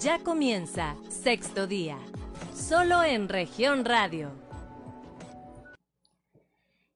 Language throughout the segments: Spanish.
Ya comienza sexto día, solo en región radio.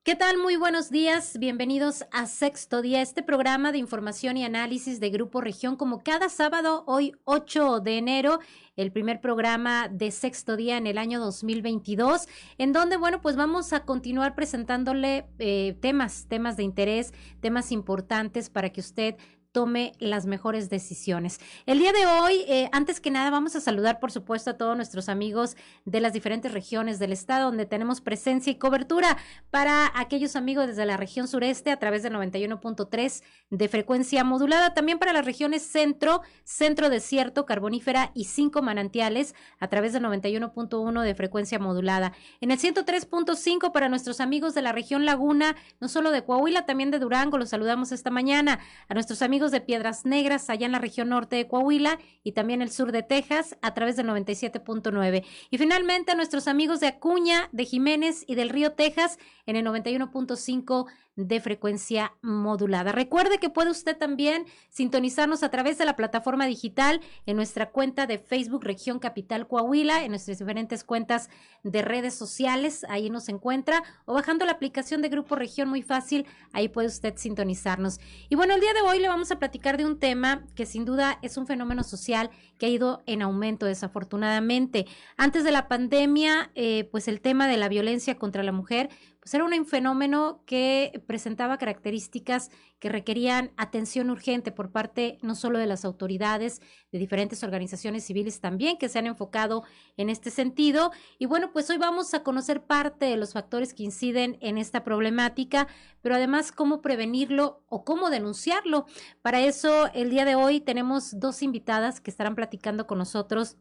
¿Qué tal? Muy buenos días. Bienvenidos a Sexto Día, este programa de información y análisis de Grupo Región, como cada sábado, hoy 8 de enero, el primer programa de Sexto Día en el año 2022, en donde, bueno, pues vamos a continuar presentándole eh, temas, temas de interés, temas importantes para que usted tome las mejores decisiones. El día de hoy, eh, antes que nada, vamos a saludar, por supuesto, a todos nuestros amigos de las diferentes regiones del estado donde tenemos presencia y cobertura para aquellos amigos desde la región sureste a través de 91.3 de frecuencia modulada, también para las regiones centro, centro desierto, carbonífera y cinco manantiales a través de 91.1 de frecuencia modulada. En el 103.5 para nuestros amigos de la región Laguna, no solo de Coahuila, también de Durango, los saludamos esta mañana. A nuestros amigos de Piedras Negras, allá en la región norte de Coahuila y también el sur de Texas, a través del 97.9. Y finalmente a nuestros amigos de Acuña, de Jiménez y del Río Texas, en el 91.5 de frecuencia modulada. Recuerde que puede usted también sintonizarnos a través de la plataforma digital en nuestra cuenta de Facebook Región Capital Coahuila, en nuestras diferentes cuentas de redes sociales, ahí nos encuentra, o bajando la aplicación de Grupo Región muy fácil, ahí puede usted sintonizarnos. Y bueno, el día de hoy le vamos a platicar de un tema que sin duda es un fenómeno social que ha ido en aumento desafortunadamente. Antes de la pandemia, eh, pues el tema de la violencia contra la mujer pues era un fenómeno que presentaba características que requerían atención urgente por parte no solo de las autoridades, de diferentes organizaciones civiles también que se han enfocado en este sentido. Y bueno, pues hoy vamos a conocer parte de los factores que inciden en esta problemática, pero además cómo prevenirlo o cómo denunciarlo. Para eso, el día de hoy tenemos dos invitadas que estarán platicando con nosotros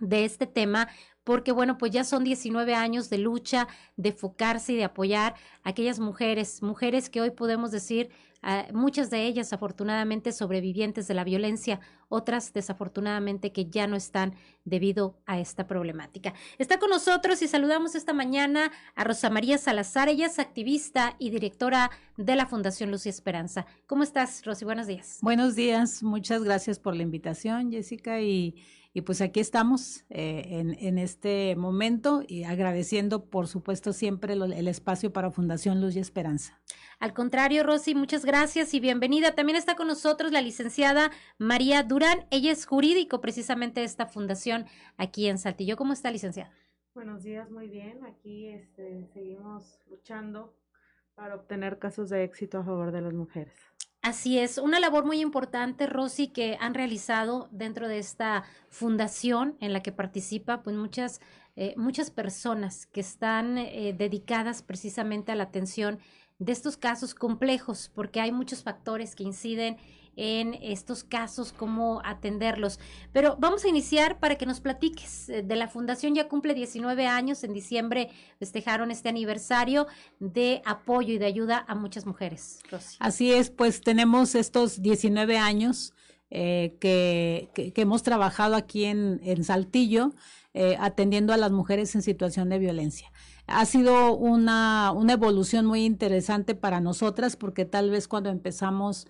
de este tema, porque bueno, pues ya son 19 años de lucha, de enfocarse y de apoyar a aquellas mujeres, mujeres que hoy podemos decir, ah, muchas de ellas afortunadamente sobrevivientes de la violencia, otras desafortunadamente que ya no están debido a esta problemática. Está con nosotros y saludamos esta mañana a Rosa María Salazar, ella es activista y directora de la Fundación Luz Esperanza. ¿Cómo estás, Rosy? Buenos días. Buenos días, muchas gracias por la invitación, Jessica, y y pues aquí estamos eh, en, en, este momento y agradeciendo, por supuesto, siempre el espacio para Fundación Luz y Esperanza. Al contrario, Rosy, muchas gracias y bienvenida. También está con nosotros la licenciada María Durán. Ella es jurídico precisamente de esta fundación aquí en Saltillo. ¿Cómo está, licenciada? Buenos días, muy bien. Aquí este, seguimos luchando para obtener casos de éxito a favor de las mujeres. Así es, una labor muy importante, Rosy, que han realizado dentro de esta fundación en la que participa, pues muchas, eh, muchas personas que están eh, dedicadas precisamente a la atención de estos casos complejos, porque hay muchos factores que inciden en estos casos, cómo atenderlos. Pero vamos a iniciar para que nos platiques eh, de la fundación. Ya cumple 19 años, en diciembre festejaron este aniversario de apoyo y de ayuda a muchas mujeres. Así es, pues tenemos estos 19 años eh, que, que, hemos trabajado aquí en, en Saltillo. Eh, atendiendo a las mujeres en situación de violencia. Ha sido una, una evolución muy interesante para nosotras porque tal vez cuando empezamos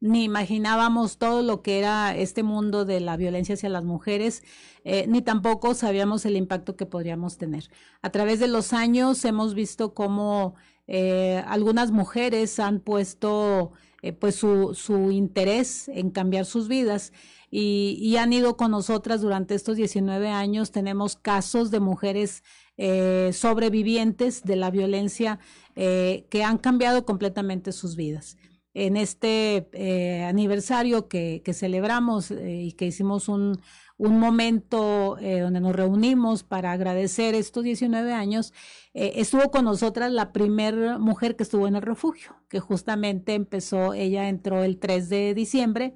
ni imaginábamos todo lo que era este mundo de la violencia hacia las mujeres, eh, ni tampoco sabíamos el impacto que podríamos tener. A través de los años hemos visto cómo eh, algunas mujeres han puesto eh, pues su, su, interés en cambiar sus vidas y, han ido con nosotras durante estos 19 años. Tenemos casos de mujeres sobrevivientes de la violencia que han cambiado completamente sus vidas en este eh, aniversario que, celebramos eh, y que hicimos un, un momento eh, donde nos reunimos para agradecer estos 19 años, estuvo con nosotras la primera mujer que estuvo en el refugio, que justamente empezó, ella entró el 3 de diciembre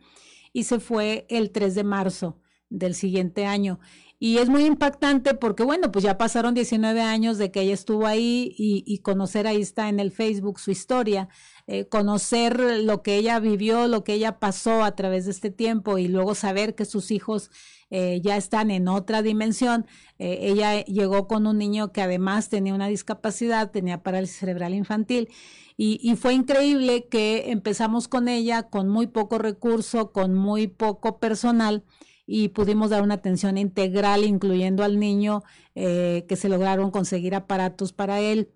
y se fue el 3 de marzo del siguiente año. Y es muy impactante porque, bueno, pues ya pasaron 19 años de que ella estuvo ahí y, y conocer ahí está en el Facebook su historia eh, conocer lo que ella vivió, lo que ella pasó a través de este tiempo y luego saber que sus hijos eh, ya están en otra dimensión. Eh, ella llegó con un niño que además tenía una discapacidad, tenía parálisis cerebral infantil. Y, y, fue increíble que empezamos con ella con muy poco recurso, con muy poco personal y pudimos dar una atención integral, incluyendo al niño, eh, que se lograron conseguir aparatos para él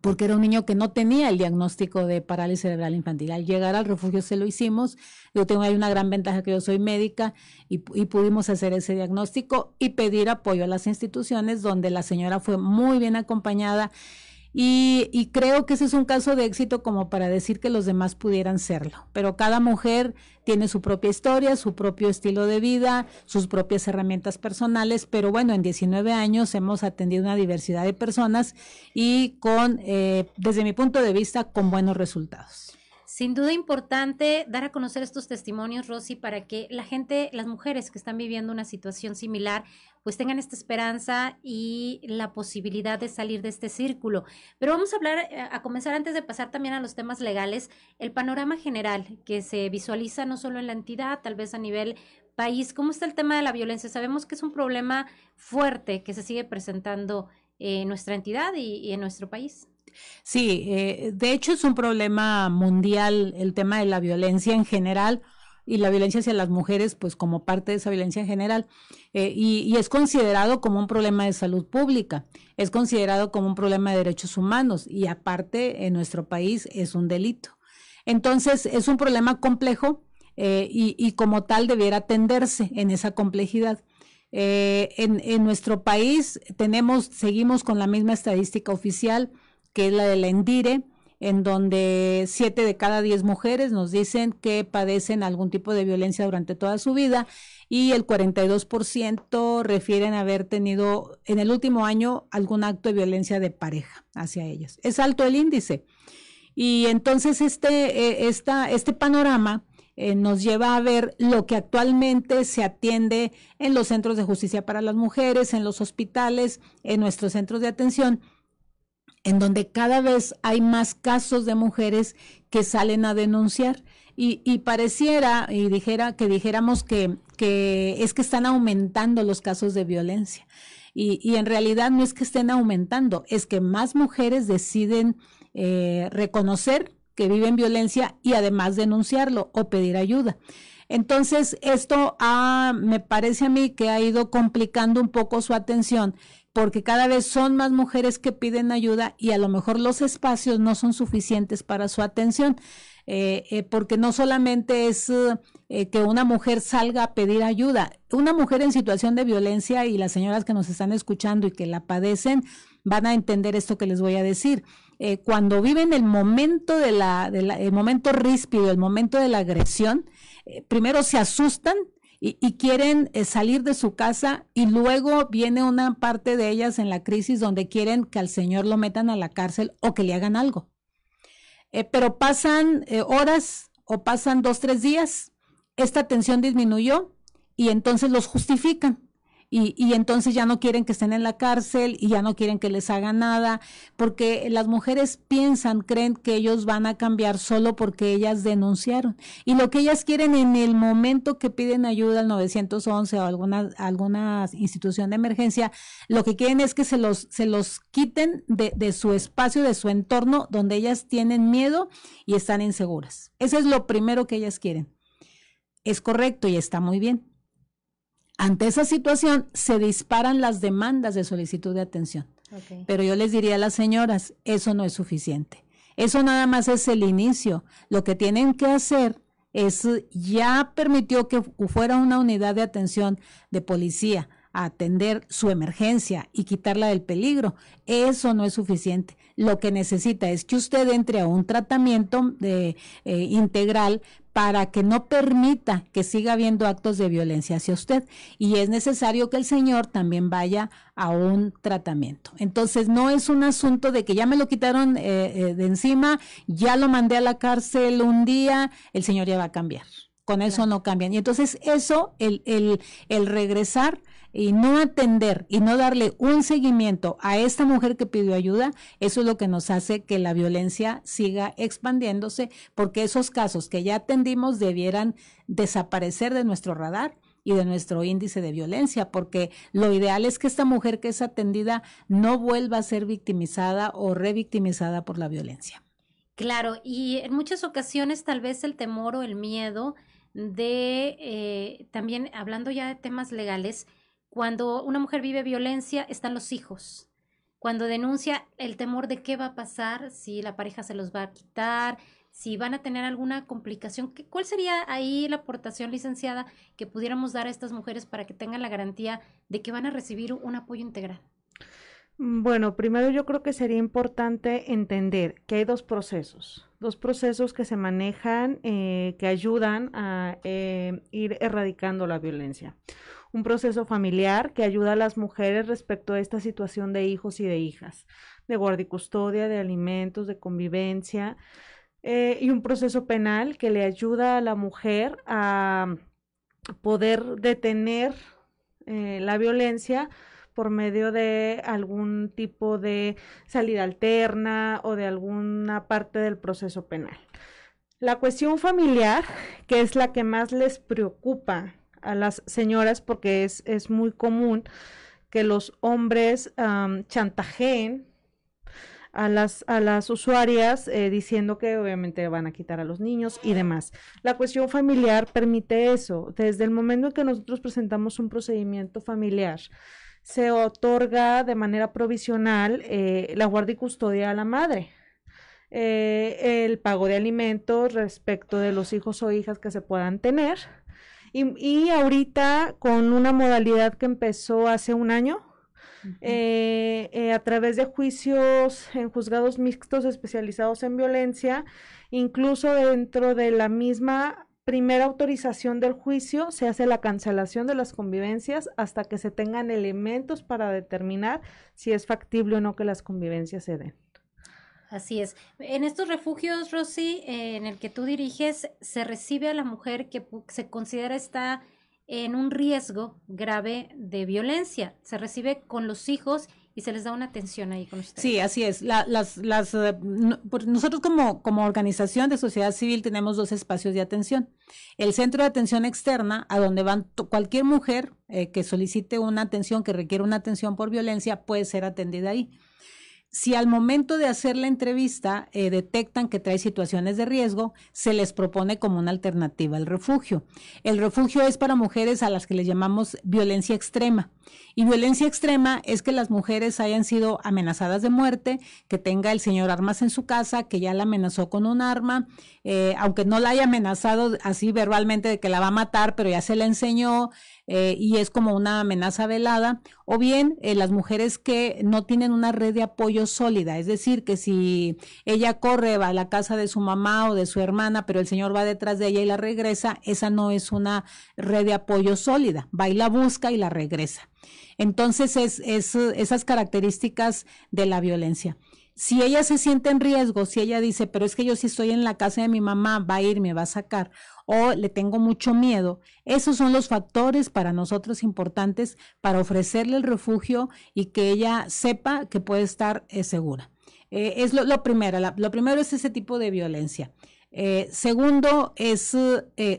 porque era un niño que no tenía el diagnóstico de parálisis cerebral infantil. Al llegar al refugio se lo hicimos. Yo tengo ahí una gran ventaja que yo soy médica y, y, pudimos hacer ese diagnóstico y pedir apoyo a las instituciones donde la señora fue muy bien acompañada y, creo que ese es un caso de éxito como para decir que los demás pudieran serlo. Pero cada mujer tiene su propia historia, su propio estilo de vida, sus propias herramientas personales. Pero bueno, en 19 años hemos atendido una diversidad de personas y con, eh, desde mi punto de vista, con buenos resultados. Sin duda importante dar a conocer estos testimonios, Rosy, para que la gente, las mujeres que están viviendo una situación similar, pues tengan esta esperanza y la posibilidad de salir de este círculo. Pero vamos a hablar, eh, a comenzar antes de pasar también a los temas legales, el panorama general que se visualiza no solo en la entidad, tal vez a nivel país. ¿Cómo está el tema de la violencia? Sabemos que es un problema fuerte que se sigue presentando en nuestra entidad y, en nuestro país. Sí, eh, de hecho es un problema mundial el tema de la violencia en general y la violencia hacia las mujeres, pues como parte de esa violencia en general, eh, y, es considerado como un problema de salud pública, es considerado como un problema de derechos humanos y aparte en nuestro país es un delito. Entonces es un problema complejo eh, y, como tal debiera atenderse en esa complejidad. En, en, nuestro país tenemos, seguimos con la misma estadística oficial que es la de la ENDIRE, en donde siete de cada diez mujeres nos dicen que padecen algún tipo de violencia durante toda su vida y el 42% refieren haber tenido en el último año algún acto de violencia de pareja hacia ellas. Es alto el índice. Y entonces este, eh, este panorama eh, nos lleva a ver lo que actualmente se atiende en los centros de justicia para las mujeres, en los hospitales, en nuestros centros de atención en donde cada vez hay más casos de mujeres que salen a denunciar. Y, pareciera, y dijera, que dijéramos que, es que están aumentando los casos de violencia. Y, y, en realidad no es que estén aumentando, es que más mujeres deciden eh, reconocer que viven violencia y además denunciarlo o pedir ayuda. Entonces, esto me parece a mí que ha ido complicando un poco su atención porque cada vez son más mujeres que piden ayuda y a lo mejor los espacios no son suficientes para su atención, eh, eh, porque no solamente es eh, que una mujer salga a pedir ayuda, una mujer en situación de violencia y las señoras que nos están escuchando y que la padecen van a entender esto que les voy a decir. cuando viven el momento de la, el momento ríspido, el momento de la agresión, primero se asustan y, quieren eh, salir de su casa y luego viene una parte de ellas en la crisis donde quieren que al Señor lo metan a la cárcel o que le hagan algo. Eh, pero pasan eh, horas o pasan dos, tres días, esta tensión disminuyó y entonces los justifican y, y, entonces ya no quieren que estén en la cárcel y ya no quieren que les haga nada, porque las mujeres piensan, creen que ellos van a cambiar solo porque ellas denunciaron. Y lo que ellas quieren en el momento que piden ayuda al 911 o alguna, alguna institución de emergencia, lo que quieren es que se los, se los quiten de, de su espacio, de su entorno, donde ellas tienen miedo y están inseguras. Eso es lo primero que ellas quieren. Es correcto y está muy bien ante esa situación se disparan las demandas de solicitud de atención. Pero yo les diría a las señoras, eso no es suficiente. Eso nada más es el inicio. Lo que tienen que hacer es, ya permitió que fuera una unidad de atención de policía a atender su emergencia y quitarla del peligro. Eso no es suficiente. Lo que necesita es que usted entre a un tratamiento de, eh, integral para que no permita que siga habiendo actos de violencia hacia usted. Y es necesario que el señor también vaya a un tratamiento. Entonces, no es un asunto de que ya me lo quitaron eh, eh, de encima, ya lo mandé a la cárcel un día, el señor ya va a cambiar. Con eso no cambian. Y entonces eso, el, el, el regresar y no atender y no darle un seguimiento a esta mujer que pidió ayuda, eso es lo que nos hace que la violencia siga expandiéndose, porque esos casos que ya atendimos debieran desaparecer de nuestro radar y de nuestro índice de violencia, porque lo ideal es que esta mujer que es atendida no vuelva a ser victimizada o revictimizada por la violencia. Claro, y en muchas ocasiones tal vez el temor o el miedo de, eh, también hablando ya de temas legales, cuando una mujer vive violencia, están los hijos. Cuando denuncia el temor de qué va a pasar, si la pareja se los va a quitar, si van a tener alguna complicación. ¿Cuál sería ahí la aportación, licenciada, que pudiéramos dar a estas mujeres para que tengan la garantía de que van a recibir un apoyo integral? Bueno, primero yo creo que sería importante entender que hay dos procesos, dos procesos que se manejan, eh, que ayudan a eh, ir erradicando la violencia. Un proceso familiar que ayuda a las mujeres respecto a esta situación de hijos y de hijas, de guardia y custodia, de alimentos, de convivencia, eh, y un proceso penal que le ayuda a la mujer a poder detener la violencia por medio de algún tipo de salida alterna o de alguna parte del proceso penal. La cuestión familiar, que es la que más les preocupa a las señoras porque es, es muy común que los hombres chantajeen a las, a las usuarias eh, diciendo que obviamente van a quitar a los niños y demás. La cuestión familiar permite eso. Desde el momento en que nosotros presentamos un procedimiento familiar, se otorga de manera provisional eh, la guardia y custodia a la madre. Eh, el pago de alimentos respecto de los hijos o hijas que se puedan tener. Y, ahorita con una modalidad que empezó hace un año, eh, a través de juicios en juzgados mixtos especializados en violencia, incluso dentro de la misma primera autorización del juicio se hace la cancelación de las convivencias hasta que se tengan elementos para determinar si es factible o no que las convivencias se den. Así es. En estos refugios, Rosy, eh, en el que tú diriges, se recibe a la mujer que se considera está en un riesgo grave de violencia. Se recibe con los hijos y se les da una atención ahí con ustedes. Sí, así es. las, las, eh, pues nosotros como, como organización de sociedad civil tenemos dos espacios de atención. El centro de atención externa, a donde van cualquier mujer eh, que solicite una atención, que requiere una atención por violencia, puede ser atendida ahí si al momento de hacer la entrevista eh, detectan que trae situaciones de riesgo, se les propone como una alternativa el refugio. El refugio es para mujeres a las que les llamamos violencia extrema. Y violencia extrema es que las mujeres hayan sido amenazadas de muerte, que tenga el señor armas en su casa, que ya la amenazó con un arma, eh, aunque no la haya amenazado así verbalmente de que la va a matar, pero ya se la enseñó, eh, y es como una amenaza velada, o bien eh, las mujeres que no tienen una red de apoyo sólida, es decir, que si ella corre va a la casa de su mamá o de su hermana, pero el señor va detrás de ella y la regresa, esa no es una red de apoyo sólida, va y la busca y la regresa. Entonces es, es esas características de la violencia. Si ella se siente en riesgo, si ella dice, pero es que yo si estoy en la casa de mi mamá, va a ir, me va a sacar, o le tengo mucho miedo, esos son los factores para nosotros importantes para ofrecerle el refugio y que ella sepa que puede estar eh, segura. Eh, es lo, primero, lo primero es ese tipo de violencia. Eh, segundo es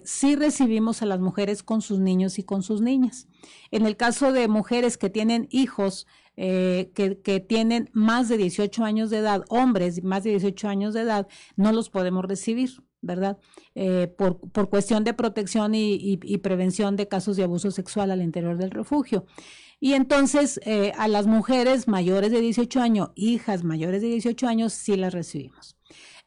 si recibimos a las mujeres con sus niños y con sus niñas. En el caso de mujeres que tienen hijos, eh, que, tienen más de 18 años de edad, hombres más de 18 años de edad, no los podemos recibir, ¿verdad? Eh, por, por, cuestión de protección y, y, prevención de casos de abuso sexual al interior del refugio. Y entonces eh, a las mujeres mayores de 18 años, hijas mayores de 18 años, sí las recibimos.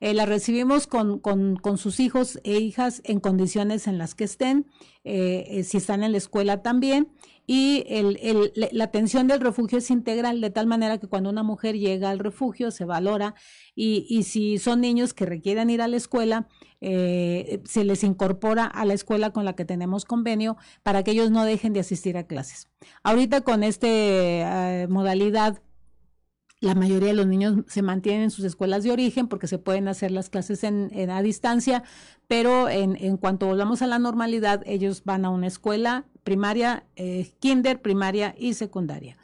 Eh, las recibimos con, con, sus hijos e hijas en condiciones en las que estén, eh, si están en la escuela también, y el, el, la atención del refugio es integral, de tal manera que cuando una mujer llega al refugio se valora y, y si son niños que requieren ir a la escuela, eh, se les incorpora a la escuela con la que tenemos convenio para que ellos no dejen de asistir a clases. Ahorita con esta eh, modalidad la mayoría de los niños se mantienen en sus escuelas de origen porque se pueden hacer las clases en, a distancia, pero en, en, cuanto volvamos a la normalidad, ellos van a una escuela primaria, eh, kinder, primaria y secundaria.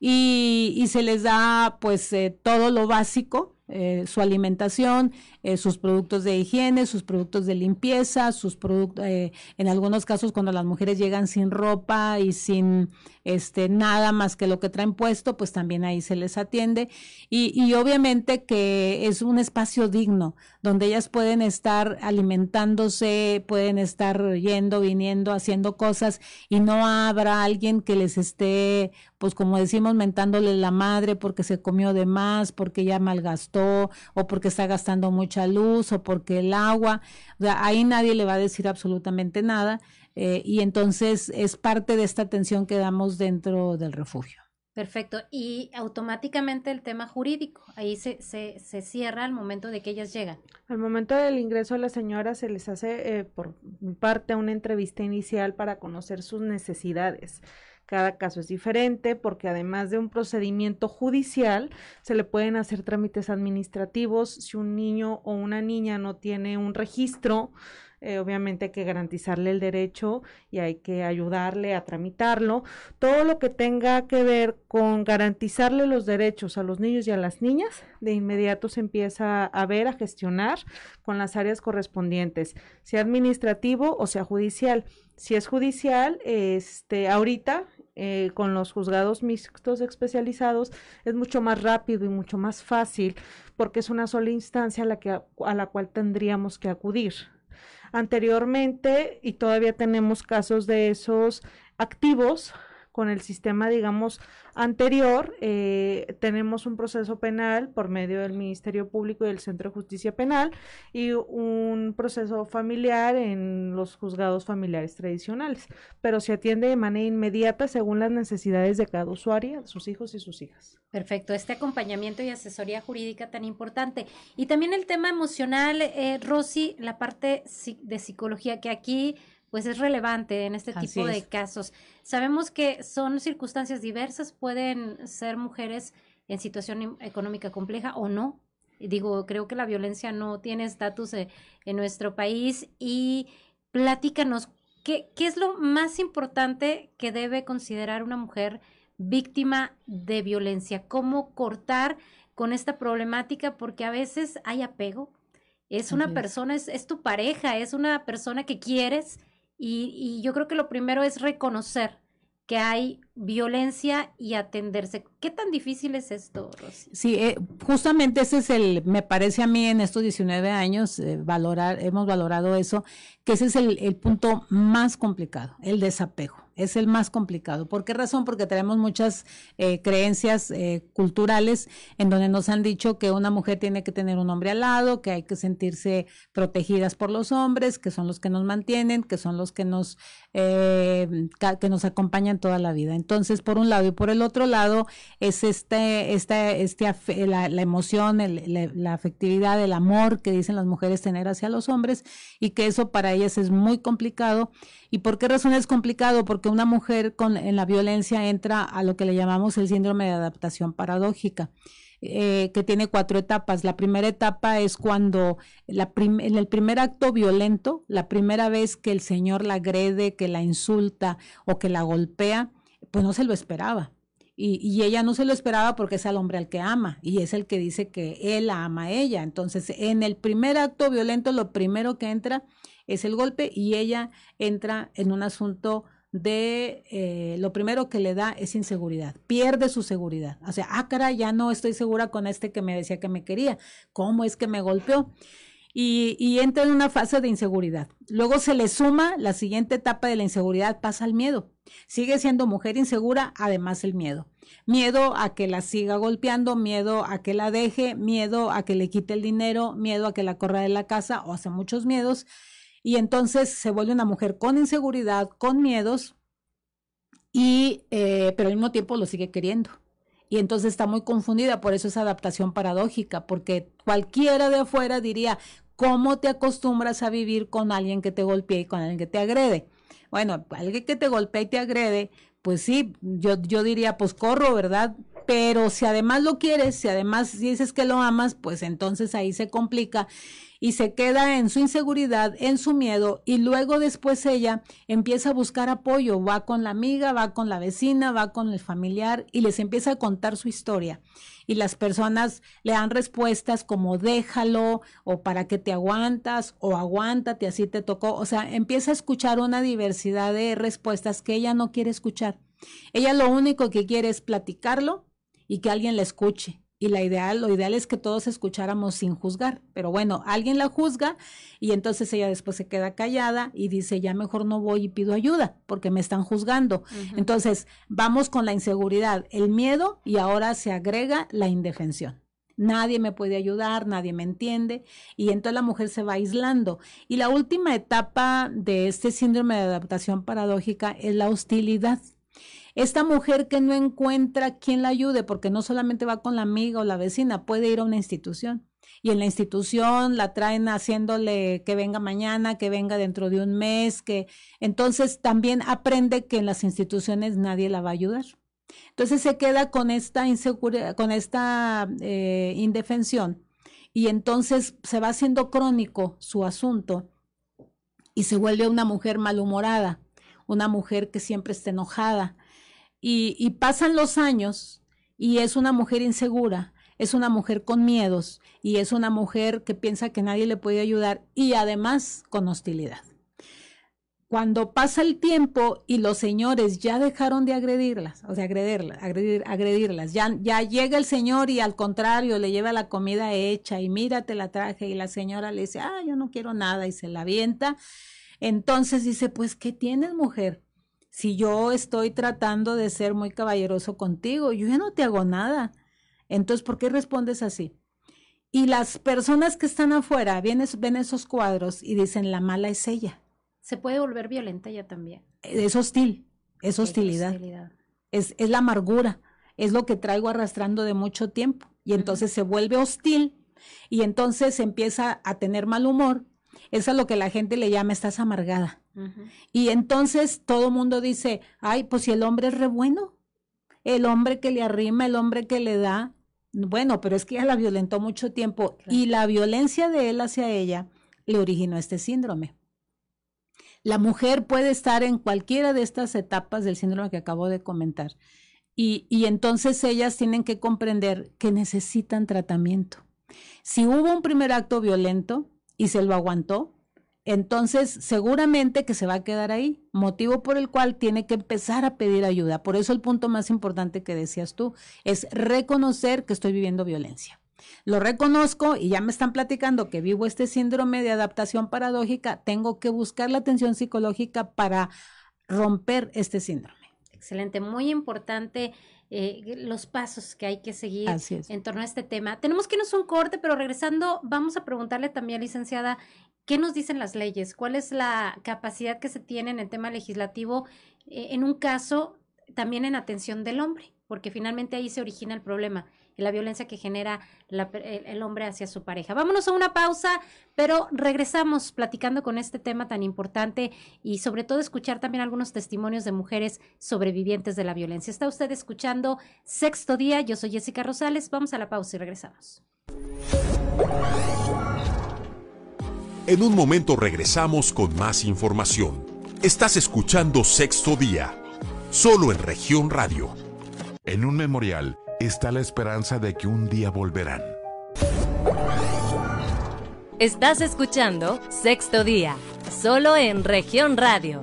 Y, y, se les da pues eh, todo lo básico eh, su alimentación, eh, sus productos de higiene, sus productos de limpieza, sus productos, eh, en algunos casos cuando las mujeres llegan sin ropa y sin este nada más que lo que traen puesto, pues también ahí se les atiende. Y, obviamente que es un espacio digno donde ellas pueden estar alimentándose, pueden estar yendo, viniendo, haciendo cosas y no habrá alguien que les esté, pues como decimos, mentándole la madre porque se comió de más, porque ya malgastó o porque está gastando mucha luz o porque el agua, o sea, ahí nadie le va a decir absolutamente nada eh, y entonces es parte de esta atención que damos dentro del refugio. Perfecto. Y automáticamente el tema jurídico, ahí se, se, se, cierra al momento de que ellas llegan. Al momento del ingreso a la señora se les hace eh, por parte una entrevista inicial para conocer sus necesidades. Cada caso es diferente porque además de un procedimiento judicial, se le pueden hacer trámites administrativos. Si un niño o una niña no tiene un registro, eh, obviamente hay que garantizarle el derecho y hay que ayudarle a tramitarlo. Todo lo que tenga que ver con garantizarle los derechos a los niños y a las niñas, de inmediato se empieza a ver, a gestionar con las áreas correspondientes, sea administrativo o sea judicial. Si es judicial, este, ahorita eh, con los juzgados mixtos especializados es mucho más rápido y mucho más fácil porque es una sola instancia a la, que, a la cual tendríamos que acudir. Anteriormente, y todavía tenemos casos de esos activos, con el sistema, digamos, anterior, eh, tenemos un proceso penal por medio del Ministerio Público y del Centro de Justicia Penal y un proceso familiar en los juzgados familiares tradicionales, pero se atiende de manera inmediata según las necesidades de cada usuario, sus hijos y sus hijas. Perfecto, este acompañamiento y asesoría jurídica tan importante. Y también el tema emocional, eh, Rosy, la parte de psicología que aquí pues es relevante en este tipo de casos. Sabemos que son circunstancias diversas, pueden ser mujeres en situación em, económica compleja o no. Digo, creo que la violencia no tiene estatus eh, en nuestro país y platícanos, ¿qué, ¿qué es lo más importante que debe considerar una mujer víctima de violencia? ¿Cómo cortar con esta problemática? Porque a veces hay apego, es una persona, es, es, tu pareja, es una persona que quieres y, y yo creo que lo primero es reconocer que hay violencia y atenderse. ¿Qué tan difícil es esto, Rosy? Sí, eh, justamente ese es el, me parece a mí en estos 19 años, eh, valorar, hemos valorado eso, que ese es el, el punto más complicado, el desapego es el más complicado. ¿Por qué razón? Porque tenemos muchas eh, creencias eh, culturales en donde nos han dicho que una mujer tiene que tener un hombre al lado, que hay que sentirse protegidas por los hombres, que son los que nos mantienen, que son los que nos, eh, que nos acompañan toda la vida. Entonces, por un lado y por el otro lado, es este, este, este la, la emoción, la, la afectividad, el amor que dicen las mujeres tener hacia los hombres y que eso para ellas es muy complicado. ¿Y por qué razón es complicado? Porque una mujer con, en la violencia entra a lo que le llamamos el síndrome de adaptación paradójica. Eh, que tiene cuatro etapas. La primera etapa es cuando la prim en el primer acto violento, la primera vez que el señor la agrede, que la insulta o que la golpea, pues no se lo esperaba. Y, y, ella no se lo esperaba porque es el hombre al que ama y es el que dice que él ama a ella. Entonces, en el primer acto violento, lo primero que entra es el golpe y ella entra en un asunto de eh, lo primero que le da es inseguridad, pierde su seguridad. O sea, ah, cara, ya no estoy segura con este que me decía que me quería. ¿Cómo es que me golpeó? Y, y, entra en una fase de inseguridad. Luego se le suma la siguiente etapa de la inseguridad, pasa al miedo. Sigue siendo mujer insegura, además el miedo. Miedo a que la siga golpeando, miedo a que la deje, miedo a que le quite el dinero, miedo a que la corra de la casa, o hace muchos miedos y entonces se vuelve una mujer con inseguridad, con miedos, y, eh, pero al mismo tiempo lo sigue queriendo. Y entonces está muy confundida, por eso es adaptación paradójica, porque cualquiera de afuera diría, ¿cómo te acostumbras a vivir con alguien que te golpea y con alguien que te agrede? Bueno, alguien que te golpea y te agrede, pues sí, yo, yo diría, pues corro, ¿verdad? Pero si además lo quieres, si además dices que lo amas, pues entonces ahí se complica y se queda en su inseguridad, en su miedo y luego después ella empieza a buscar apoyo, va con la amiga, va con la vecina, va con el familiar y les empieza a contar su historia. Y las personas le dan respuestas como déjalo o para qué te aguantas o aguántate, así te tocó. O sea, empieza a escuchar una diversidad de respuestas que ella no quiere escuchar. Ella lo único que quiere es platicarlo y que alguien la escuche y la ideal, lo ideal es que todos escucháramos sin juzgar, pero bueno, alguien la juzga y entonces ella después se queda callada y dice, ya mejor no voy y pido ayuda porque me están juzgando. Entonces, vamos con la inseguridad, el miedo y ahora se agrega la indefensión. Nadie me puede ayudar, nadie me entiende y entonces la mujer se va aislando. Y la última etapa de este síndrome de adaptación paradójica es la hostilidad esta mujer que no encuentra quien la ayude, porque no solamente va con la amiga o la vecina, puede ir a una institución. Y en la institución la traen haciéndole que venga mañana, que venga dentro de un mes, que entonces también aprende que en las instituciones nadie la va a ayudar. Entonces se queda con esta inseguridad, con esta eh, indefensión y entonces se va haciendo crónico su asunto y se vuelve una mujer malhumorada, una mujer que siempre está enojada, y, pasan los años y es una mujer insegura, es una mujer con miedos y es una mujer que piensa que nadie le puede ayudar y además con hostilidad. Cuando pasa el tiempo y los señores ya dejaron de agredirlas, o sea, agredirlas, agredir, agredirlas, ya, ya llega el señor y al contrario le lleva la comida hecha y mírate la traje y la señora le dice, ah, yo no quiero nada y se la avienta. Entonces dice, pues, ¿qué tienes, mujer? Si yo estoy tratando de ser muy caballeroso contigo, yo ya no te hago nada. Entonces, ¿por qué respondes así? Y las personas que están afuera ven, ven esos cuadros y dicen, la mala es ella. Se puede volver violenta ella también. Es hostil, es hostilidad. Es, es, la amargura, es lo que traigo arrastrando de mucho tiempo. Y entonces se vuelve hostil y entonces empieza a tener mal humor. Eso es lo que la gente le llama, estás amargada. Y entonces todo mundo dice, ay, pues si el hombre es re bueno, el hombre que le arrima, el hombre que le da, bueno, pero es que ella la violentó mucho tiempo y la violencia de él hacia ella le originó este síndrome. La mujer puede estar en cualquiera de estas etapas del síndrome que acabo de comentar y, y entonces ellas tienen que comprender que necesitan tratamiento. Si hubo un primer acto violento y se lo aguantó, entonces seguramente que se va a quedar ahí, motivo por el cual tiene que empezar a pedir ayuda. Por eso el punto más importante que decías tú es reconocer que estoy viviendo violencia. Lo reconozco y ya me están platicando que vivo este síndrome de adaptación paradójica, tengo que buscar la atención psicológica para romper este síndrome. Excelente, muy importante eh, los pasos que hay que seguir en torno a este tema. Tenemos que irnos un corte, pero regresando, vamos a preguntarle también, licenciada, ¿Qué nos dicen las leyes? ¿Cuál es la capacidad que se tiene en el tema legislativo eh, en un caso también en atención del hombre? Porque finalmente ahí se origina el problema y la violencia que genera el, hombre hacia su pareja. Vámonos a una pausa, pero regresamos platicando con este tema tan importante y sobre todo escuchar también algunos testimonios de mujeres sobrevivientes de la violencia. Está usted escuchando Sexto Día, yo soy Jessica Rosales, vamos a la pausa y regresamos. En un momento regresamos con más información. Estás escuchando Sexto Día, solo en región radio. En un memorial está la esperanza de que un día volverán. Estás escuchando Sexto Día, solo en región radio.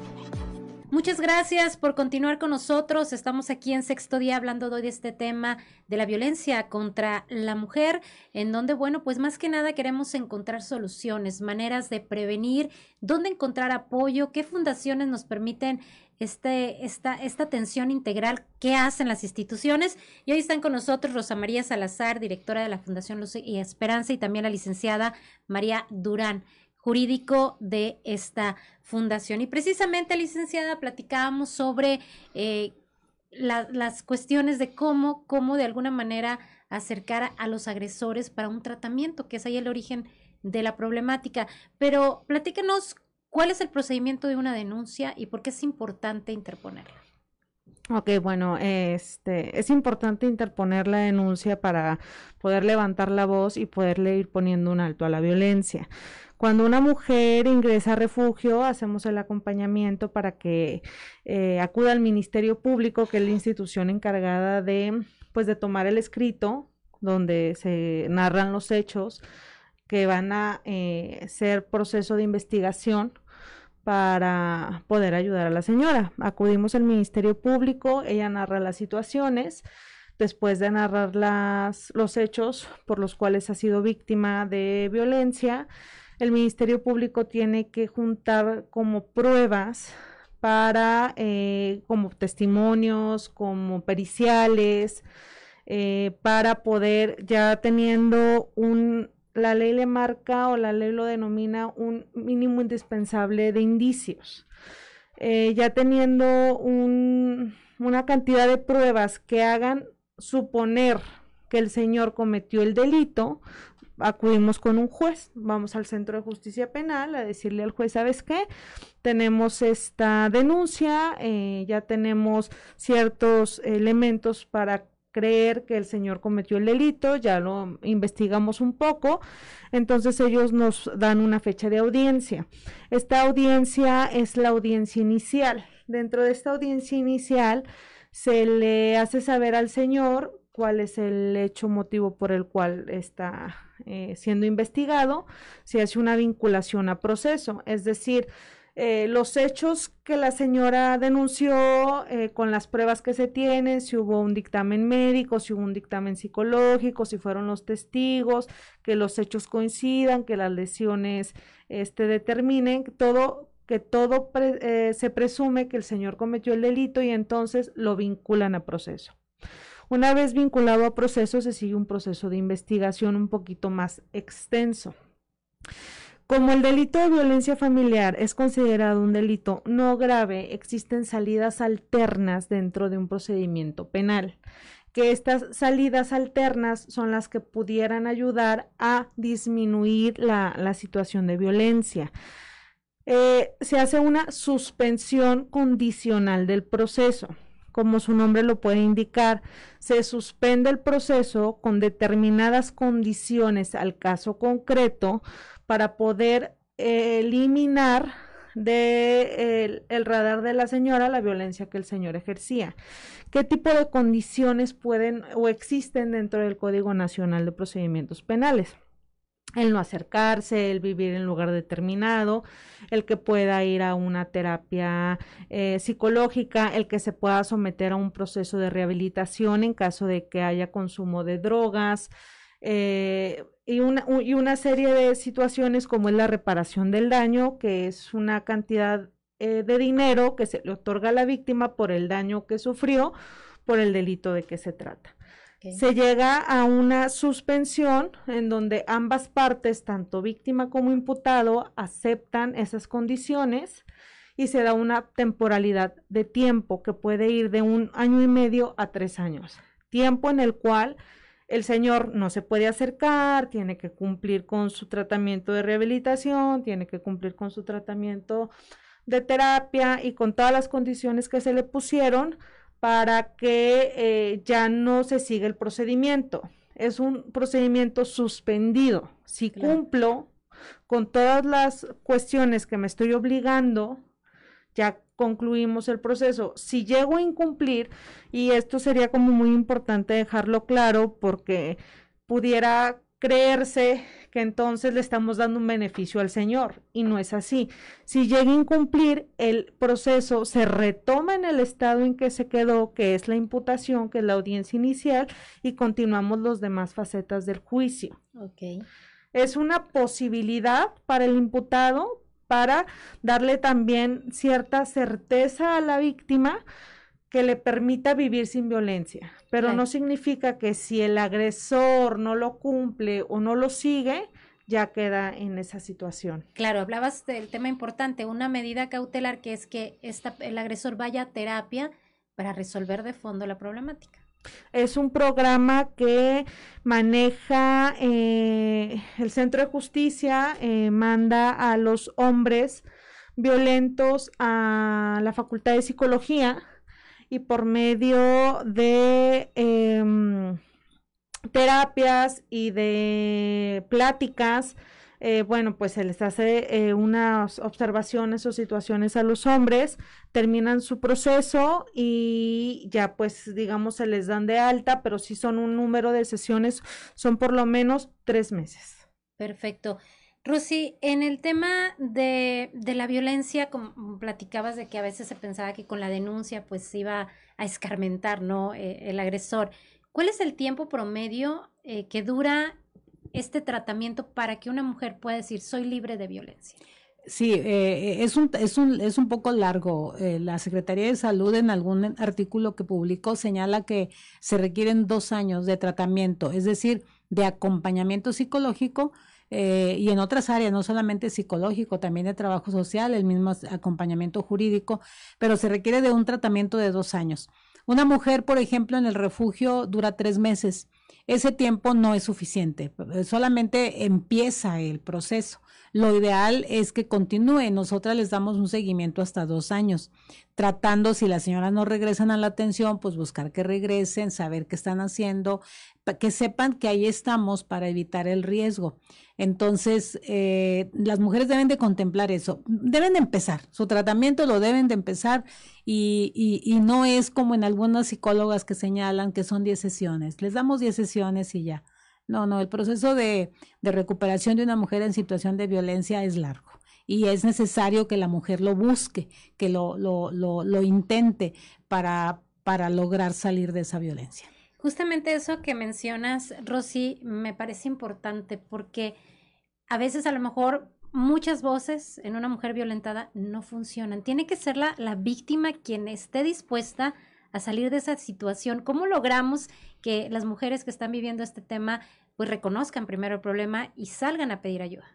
Muchas gracias por continuar con nosotros. Estamos aquí en sexto día hablando hoy de este tema de la violencia contra la mujer, en donde, bueno, pues más que nada queremos encontrar soluciones, maneras de prevenir, dónde encontrar apoyo, qué fundaciones nos permiten este, esta, esta atención integral, qué hacen las instituciones. Y hoy están con nosotros Rosa María Salazar, directora de la Fundación Luz y Esperanza, y también la licenciada María Durán jurídico de esta fundación. Y precisamente, licenciada, platicábamos sobre eh, las cuestiones de cómo, cómo de alguna manera acercar a los agresores para un tratamiento, que es ahí el origen de la problemática. Pero platíquenos cuál es el procedimiento de una denuncia y por qué es importante interponerla. Ok, bueno, este, es importante interponer la denuncia para poder levantar la voz y poderle ir poniendo un alto a la violencia. Cuando una mujer ingresa a refugio, hacemos el acompañamiento para que eh, acuda al Ministerio Público, que es la institución encargada de, pues, de tomar el escrito donde se narran los hechos que van a eh, ser proceso de investigación para poder ayudar a la señora. Acudimos al Ministerio Público, ella narra las situaciones, después de narrar las, los hechos por los cuales ha sido víctima de violencia, el Ministerio Público tiene que juntar como pruebas para, eh, como testimonios, como periciales, eh, para poder, ya teniendo un, la ley le marca o la ley lo denomina un mínimo indispensable de indicios. Eh, ya teniendo una cantidad de pruebas que hagan suponer que el señor cometió el delito, acudimos con un juez, vamos al centro de justicia penal a decirle al juez, ¿sabes qué? Tenemos esta denuncia, eh, ya tenemos ciertos elementos para creer que el señor cometió el delito, ya lo investigamos un poco, entonces ellos nos dan una fecha de audiencia. Esta audiencia es la audiencia inicial. Dentro de esta audiencia inicial se le hace saber al señor cuál es el hecho motivo por el cual está eh, siendo investigado, se hace una vinculación a proceso, es decir, eh, los hechos que la señora denunció eh, con las pruebas que se tienen, si hubo un dictamen médico, si hubo un dictamen psicológico, si fueron los testigos, que los hechos coincidan, que las lesiones este, determinen, todo que todo se presume que el señor cometió el delito y entonces lo vinculan a proceso. Una vez vinculado a proceso, se sigue un proceso de investigación un poquito más extenso. Como el delito de violencia familiar es considerado un delito no grave, existen salidas alternas dentro de un procedimiento penal, que estas salidas alternas son las que pudieran ayudar a disminuir la, situación de violencia. Eh, se hace una suspensión condicional del proceso. Como su nombre lo puede indicar, se suspende el proceso con determinadas condiciones al caso concreto para poder eliminar de el, radar de la señora la violencia que el señor ejercía. ¿Qué tipo de condiciones pueden o existen dentro del Código Nacional de Procedimientos Penales? El no acercarse, el vivir en lugar determinado, el que pueda ir a una terapia eh, psicológica, el que se pueda someter a un proceso de rehabilitación en caso de que haya consumo de drogas, eh, y, una, y una serie de situaciones como es la reparación del daño, que es una cantidad eh, de dinero que se le otorga a la víctima por el daño que sufrió por el delito de que se trata. Se llega a una suspensión en donde ambas partes, tanto víctima como imputado, aceptan esas condiciones y se da una temporalidad de tiempo que puede ir de un año y medio a tres años. Tiempo en el cual el señor no se puede acercar, tiene que cumplir con su tratamiento de rehabilitación, tiene que cumplir con su tratamiento de terapia y con todas las condiciones que se le pusieron para que eh, ya no se siga el procedimiento. Es un procedimiento suspendido. Si cumplo con todas las cuestiones que me estoy obligando, ya concluimos el proceso. Si llego a incumplir, y esto sería como muy importante dejarlo claro porque pudiera creerse que entonces le estamos dando un beneficio al Señor y no es así. Si llega a incumplir, el proceso se retoma en el estado en que se quedó, que es la imputación, que es la audiencia inicial, y continuamos los demás facetas del juicio. Okay. Es una posibilidad para el imputado, para darle también cierta certeza a la víctima que le permita vivir sin violencia. Pero no significa que si el agresor no lo cumple o no lo sigue, ya queda en esa situación. Claro, hablabas del tema importante, una medida cautelar que es que el agresor vaya a terapia para resolver de fondo la problemática. Es un programa que maneja eh, el Centro de Justicia, eh, manda a los hombres violentos a la Facultad de Psicología y por medio de em, terapias y de pláticas, eh, bueno, pues se les hace eh, unas observaciones o situaciones a los hombres, terminan su proceso y ya pues digamos se les dan de alta, pero si son un número de sesiones, son por lo menos tres meses. Perfecto. Rosy, en el tema de, de, la violencia, como platicabas de que a veces se pensaba que con la denuncia pues iba a escarmentar, ¿no? Eh, el agresor. ¿Cuál es el tiempo promedio que dura este tratamiento para que una mujer pueda decir soy libre de violencia? Sí, eh, es, un, es, un, es un poco largo. Eh, la Secretaría de Salud en algún artículo que publicó señala que se requieren dos años de tratamiento, es decir, de acompañamiento psicológico eh, y en otras áreas, no solamente psicológico, también de trabajo social, el mismo acompañamiento jurídico, pero se requiere de un tratamiento de dos años. Una mujer, por ejemplo, en el refugio dura tres meses ese tiempo no es suficiente, solamente empieza el proceso. Lo ideal es que continúe. Nosotras les damos un seguimiento hasta dos años, tratando, si las señoras no regresan a la atención, pues buscar que regresen, saber qué están haciendo, que sepan que ahí estamos para evitar el riesgo. Entonces, eh, las mujeres deben de contemplar eso, deben de empezar, su tratamiento lo deben de empezar y, y, no es como en algunas psicólogas que señalan que son 10 sesiones, les damos 10 sesiones y ya. No, no, el proceso de, de recuperación de una mujer en situación de violencia es largo y es necesario que la mujer lo busque, que lo, lo, lo, lo intente para, para lograr salir de esa violencia. Justamente eso que mencionas, Rosy, me parece importante porque a veces a lo mejor muchas voces en una mujer violentada no funcionan. Tiene que ser la, la víctima quien esté dispuesta a salir de esa situación. ¿Cómo logramos que las mujeres que están viviendo este tema pues reconozcan primero el problema y salgan a pedir ayuda.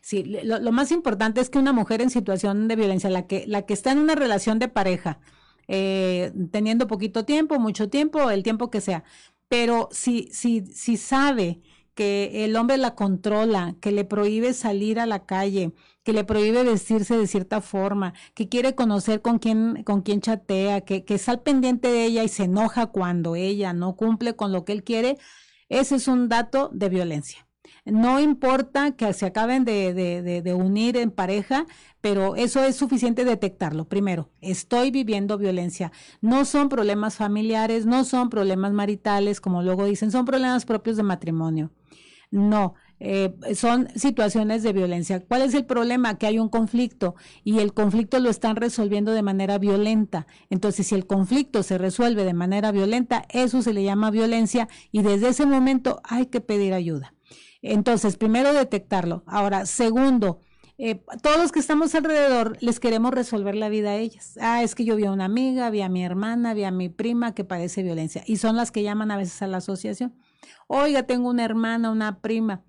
Sí, lo, lo, más importante es que una mujer en situación de violencia, la que, la que está en una relación de pareja, eh, teniendo poquito tiempo, mucho tiempo, el tiempo que sea. Pero si, si, si sabe que el hombre la controla, que le prohíbe salir a la calle, que le prohíbe vestirse de cierta forma, que quiere conocer con quién, con quién chatea, que, que al pendiente de ella y se enoja cuando ella no cumple con lo que él quiere, ese es un dato de violencia. No importa que se acaben de, de, unir en pareja, pero eso es suficiente detectarlo. Primero, estoy viviendo violencia. No son problemas familiares, no son problemas maritales, como luego dicen, son problemas propios de matrimonio. No, eh, son situaciones de violencia. ¿Cuál es el problema? Que hay un conflicto y el conflicto lo están resolviendo de manera violenta. Entonces, si el conflicto se resuelve de manera violenta, eso se le llama violencia y desde ese momento hay que pedir ayuda. Entonces, primero detectarlo. Ahora, segundo, eh, todos los que estamos alrededor les queremos resolver la vida a ellas. Ah, es que yo vi a una amiga, vi a mi hermana, vi a mi prima que padece violencia y son las que llaman a veces a la asociación. Oiga, tengo una hermana, una prima.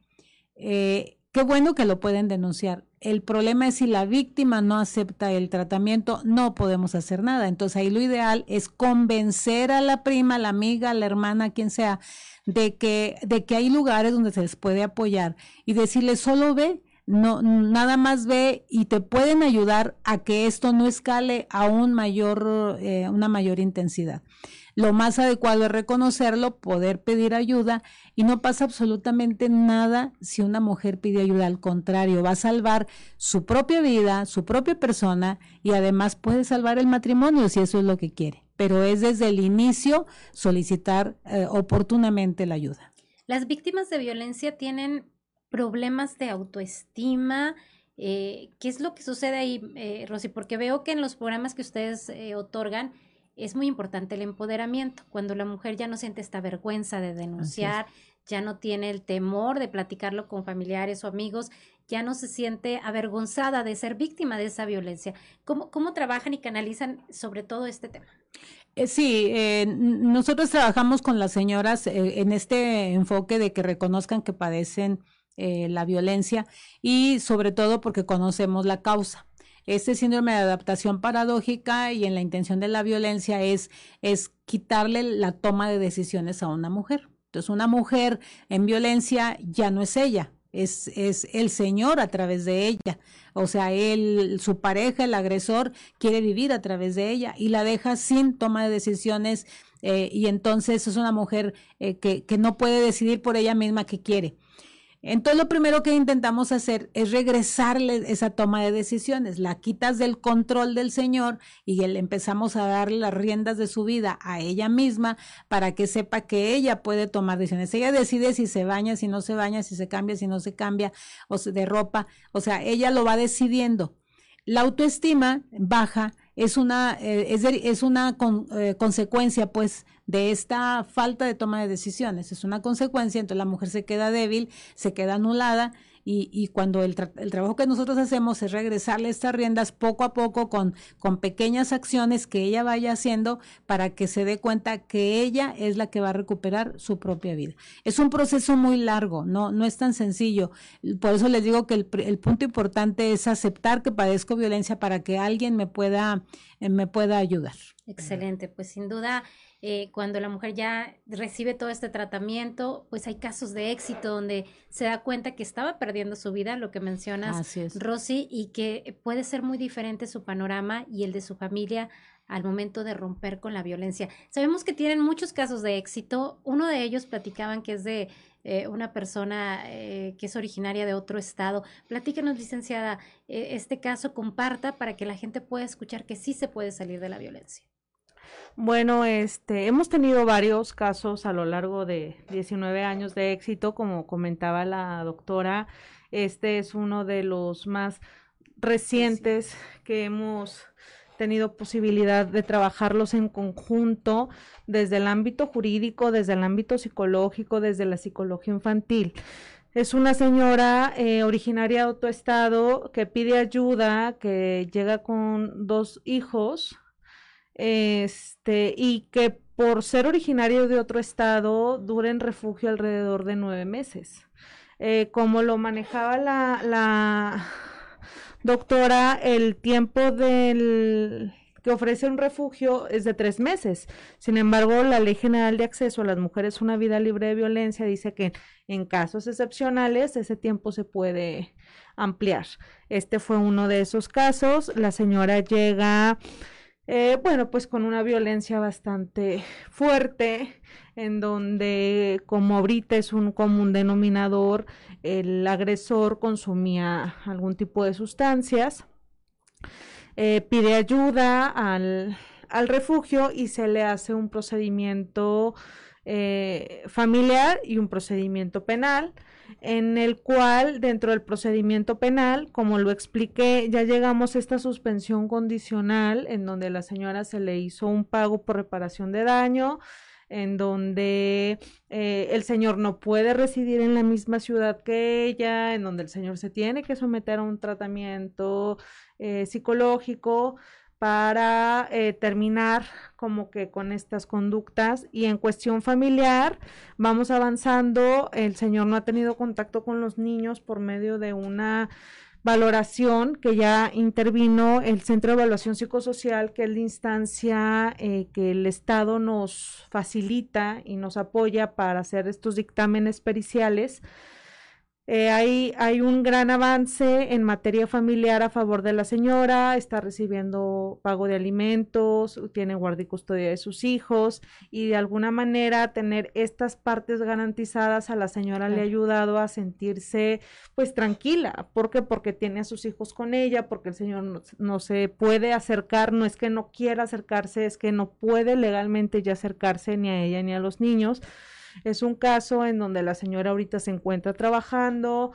Eh, qué bueno que lo pueden denunciar. El problema es si la víctima no acepta el tratamiento, no podemos hacer nada. Entonces ahí lo ideal es convencer a la prima, la amiga, la hermana, quien sea, de que, de que hay lugares donde se les puede apoyar y decirle solo ve, no, nada más ve y te pueden ayudar a que esto no escale a un mayor, eh, una mayor intensidad. Lo más adecuado es reconocerlo, poder pedir ayuda y no pasa absolutamente nada si una mujer pide ayuda. Al contrario, va a salvar su propia vida, su propia persona y además puede salvar el matrimonio si eso es lo que quiere. Pero es desde el inicio solicitar eh, oportunamente la ayuda. Las víctimas de violencia tienen problemas de autoestima. Eh, ¿Qué es lo que sucede ahí, eh, Rosy? Porque veo que en los programas que ustedes eh, otorgan es muy importante el empoderamiento, cuando la mujer ya no siente esta vergüenza de denunciar, ya no tiene el temor de platicarlo con familiares o amigos, ya no se siente avergonzada de ser víctima de esa violencia. ¿Cómo, cómo trabajan y canalizan sobre todo este tema? Eh, sí, eh, nosotros trabajamos con las señoras eh, en este enfoque de que reconozcan que padecen eh, la violencia y sobre todo porque conocemos la causa. Este síndrome de adaptación paradójica y en la intención de la violencia es, es quitarle la toma de decisiones a una mujer. Entonces, una mujer en violencia ya no es ella, es, es el Señor a través de ella. O sea, él, su pareja, el agresor, quiere vivir a través de ella y la deja sin toma de decisiones eh, y entonces es una mujer eh, que, que no puede decidir por ella misma qué quiere. Entonces lo primero que intentamos hacer es regresarle esa toma de decisiones, la quitas del control del Señor y le empezamos a darle las riendas de su vida a ella misma para que sepa que ella puede tomar decisiones. Ella decide si se baña, si no se baña, si se cambia, si no se cambia, o de ropa, o sea, ella lo va decidiendo. La autoestima baja es una, eh, es, una eh, consecuencia, pues, de esta falta de toma de decisiones. Es una consecuencia, entonces la mujer se queda débil, se queda anulada y, y cuando el, el, trabajo que nosotros hacemos es regresarle estas riendas poco a poco con, con pequeñas acciones que ella vaya haciendo para que se dé cuenta que ella es la que va a recuperar su propia vida. Es un proceso muy largo, no, no es tan sencillo. Por eso les digo que el, el punto importante es aceptar que padezco violencia para que alguien me pueda, eh, me pueda ayudar. Excelente, pues sin duda eh, cuando la mujer ya recibe todo este tratamiento, pues hay casos de éxito donde se da cuenta que estaba perdiendo su vida, lo que mencionas, Rosy, y que puede ser muy diferente su panorama y el de su familia al momento de romper con la violencia. Sabemos que tienen muchos casos de éxito. Uno de ellos platicaban que es de eh, una persona eh, que es originaria de otro estado. Platícanos, licenciada, este caso comparta para que la gente pueda escuchar que sí se puede salir de la violencia. Bueno, este, hemos tenido varios casos a lo largo de 19 años de éxito, como comentaba la doctora. Este es uno de los más recientes que hemos tenido posibilidad de trabajarlos en conjunto desde el ámbito jurídico, desde el ámbito psicológico, desde la psicología infantil. Es una señora eh, originaria de otro estado que pide ayuda, que llega con dos hijos este, y que por ser originario de otro estado dura en refugio alrededor de nueve meses. Eh, como lo manejaba la, la doctora, el tiempo del que ofrece un refugio es de tres meses. Sin embargo, la Ley General de Acceso a las Mujeres una Vida Libre de Violencia dice que en casos excepcionales ese tiempo se puede ampliar. Este fue uno de esos casos. La señora llega eh, bueno, pues con una violencia bastante fuerte, en donde como ahorita es un común denominador, el agresor consumía algún tipo de sustancias, eh, pide ayuda al, al, refugio y se le hace un procedimiento eh, familiar y un procedimiento penal en el cual dentro del procedimiento penal, como lo expliqué, ya llegamos a esta suspensión condicional en donde la señora se le hizo un pago por reparación de daño, en donde eh, el señor no puede residir en la misma ciudad que ella, en donde el señor se tiene que someter a un tratamiento eh, psicológico para eh, terminar como que con estas conductas. Y en cuestión familiar vamos avanzando, el señor no ha tenido contacto con los niños por medio de una valoración que ya intervino el Centro de Evaluación Psicosocial, que es la instancia eh, que el Estado nos facilita y nos apoya para hacer estos dictámenes periciales eh, hay, hay un gran avance en materia familiar a favor de la señora, está recibiendo pago de alimentos, tiene guardia y custodia de sus hijos y de alguna manera tener estas partes garantizadas a la señora le ha ayudado a sentirse pues tranquila. ¿Por qué? Porque tiene a sus hijos con ella, porque el señor no, no se puede acercar, no es que no quiera acercarse, es que no puede legalmente ya acercarse ni a ella ni a los niños es un caso en donde la señora ahorita se encuentra trabajando,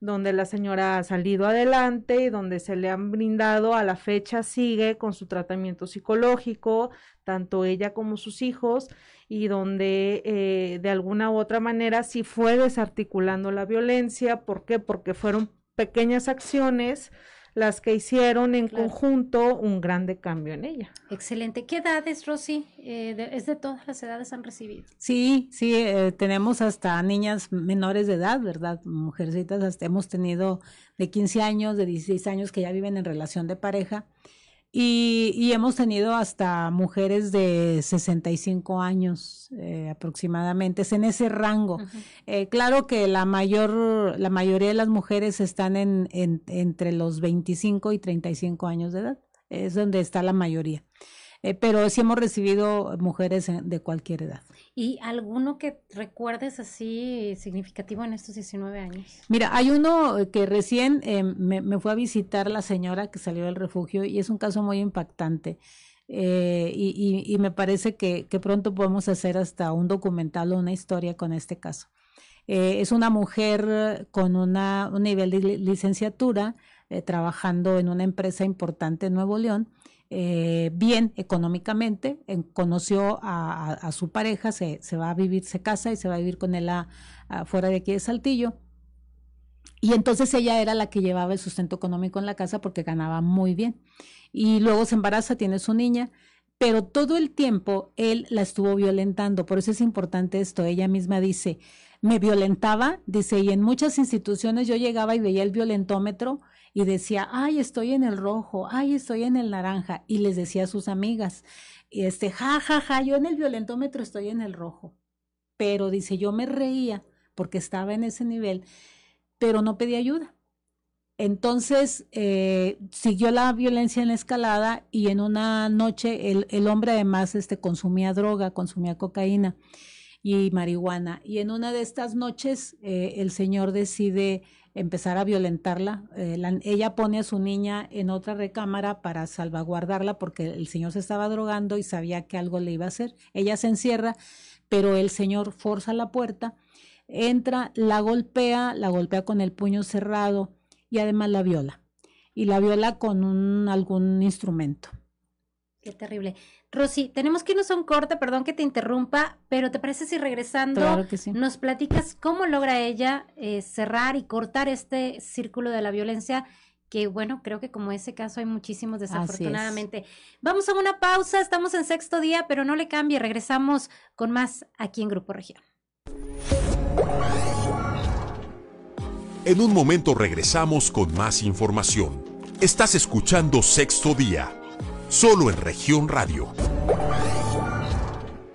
donde la señora ha salido adelante y donde se le han brindado a la fecha sigue con su tratamiento psicológico, tanto ella como sus hijos, y donde eh, de alguna u otra manera sí fue desarticulando la violencia. ¿Por qué? Porque fueron pequeñas acciones las que hicieron en conjunto un grande cambio en ella. Excelente. ¿Qué edades, Rosy? Eh, ¿Es de todas las edades han recibido? Sí, sí, eh, tenemos hasta niñas menores de edad, ¿verdad? Mujercitas, hasta hemos tenido de 15 años, de 16 años que ya viven en relación de pareja. Y, hemos tenido hasta mujeres de 65 años eh, aproximadamente, es en ese rango. Eh, claro que la mayor, la mayoría de las mujeres están en, entre los 25 y 35 años de edad, es donde está la mayoría. Eh, pero sí hemos recibido mujeres de cualquier edad. ¿Y alguno que recuerdes así significativo en estos 19 años? Mira, hay uno que recién eh, me, fue a visitar la señora que salió del refugio y es un caso muy impactante. Eh, y, me parece que, pronto podemos hacer hasta un documental o una historia con este caso. es una mujer con una, un nivel de licenciatura, trabajando en una empresa importante en Nuevo León eh, bien económicamente, conoció a, su pareja, se, va a vivir, se casa y se va a vivir con él fuera de aquí de Saltillo. Y entonces ella era la que llevaba el sustento económico en la casa porque ganaba muy bien. Y luego se embaraza, tiene su niña, pero todo el tiempo él la estuvo violentando. Por eso es importante esto. Ella misma dice, me violentaba, dice, y en muchas instituciones yo llegaba y veía el violentómetro y decía, ay, estoy en el rojo, ay, estoy en el naranja, y les decía a sus amigas, este, ja, ja, ja, yo en el violentómetro estoy en el rojo. Pero dice, yo me reía porque estaba en ese nivel, pero no pedí ayuda. Entonces eh, siguió la violencia en la escalada y en una noche el, el, hombre además este, consumía droga, consumía cocaína y marihuana. Y en una de estas noches eh, el señor decide empezar a violentarla. Eh, ella pone a su niña en otra recámara para salvaguardarla porque el señor se estaba drogando y sabía que algo le iba a hacer. Ella se encierra, pero el señor forza la puerta, entra, la golpea, la golpea con el puño cerrado y además la viola. Y la viola con un, algún instrumento. Qué terrible. Rosy, tenemos que irnos a un corte, perdón que te interrumpa, pero ¿te parece si regresando nos platicas cómo logra ella eh, cerrar y cortar este círculo de la violencia? Que bueno, creo que como ese caso hay muchísimos desafortunadamente. Vamos a una pausa, estamos en sexto día, pero no le cambie, regresamos con más aquí en Grupo Región. En un momento regresamos con más información. Estás escuchando Sexto Día solo en región radio.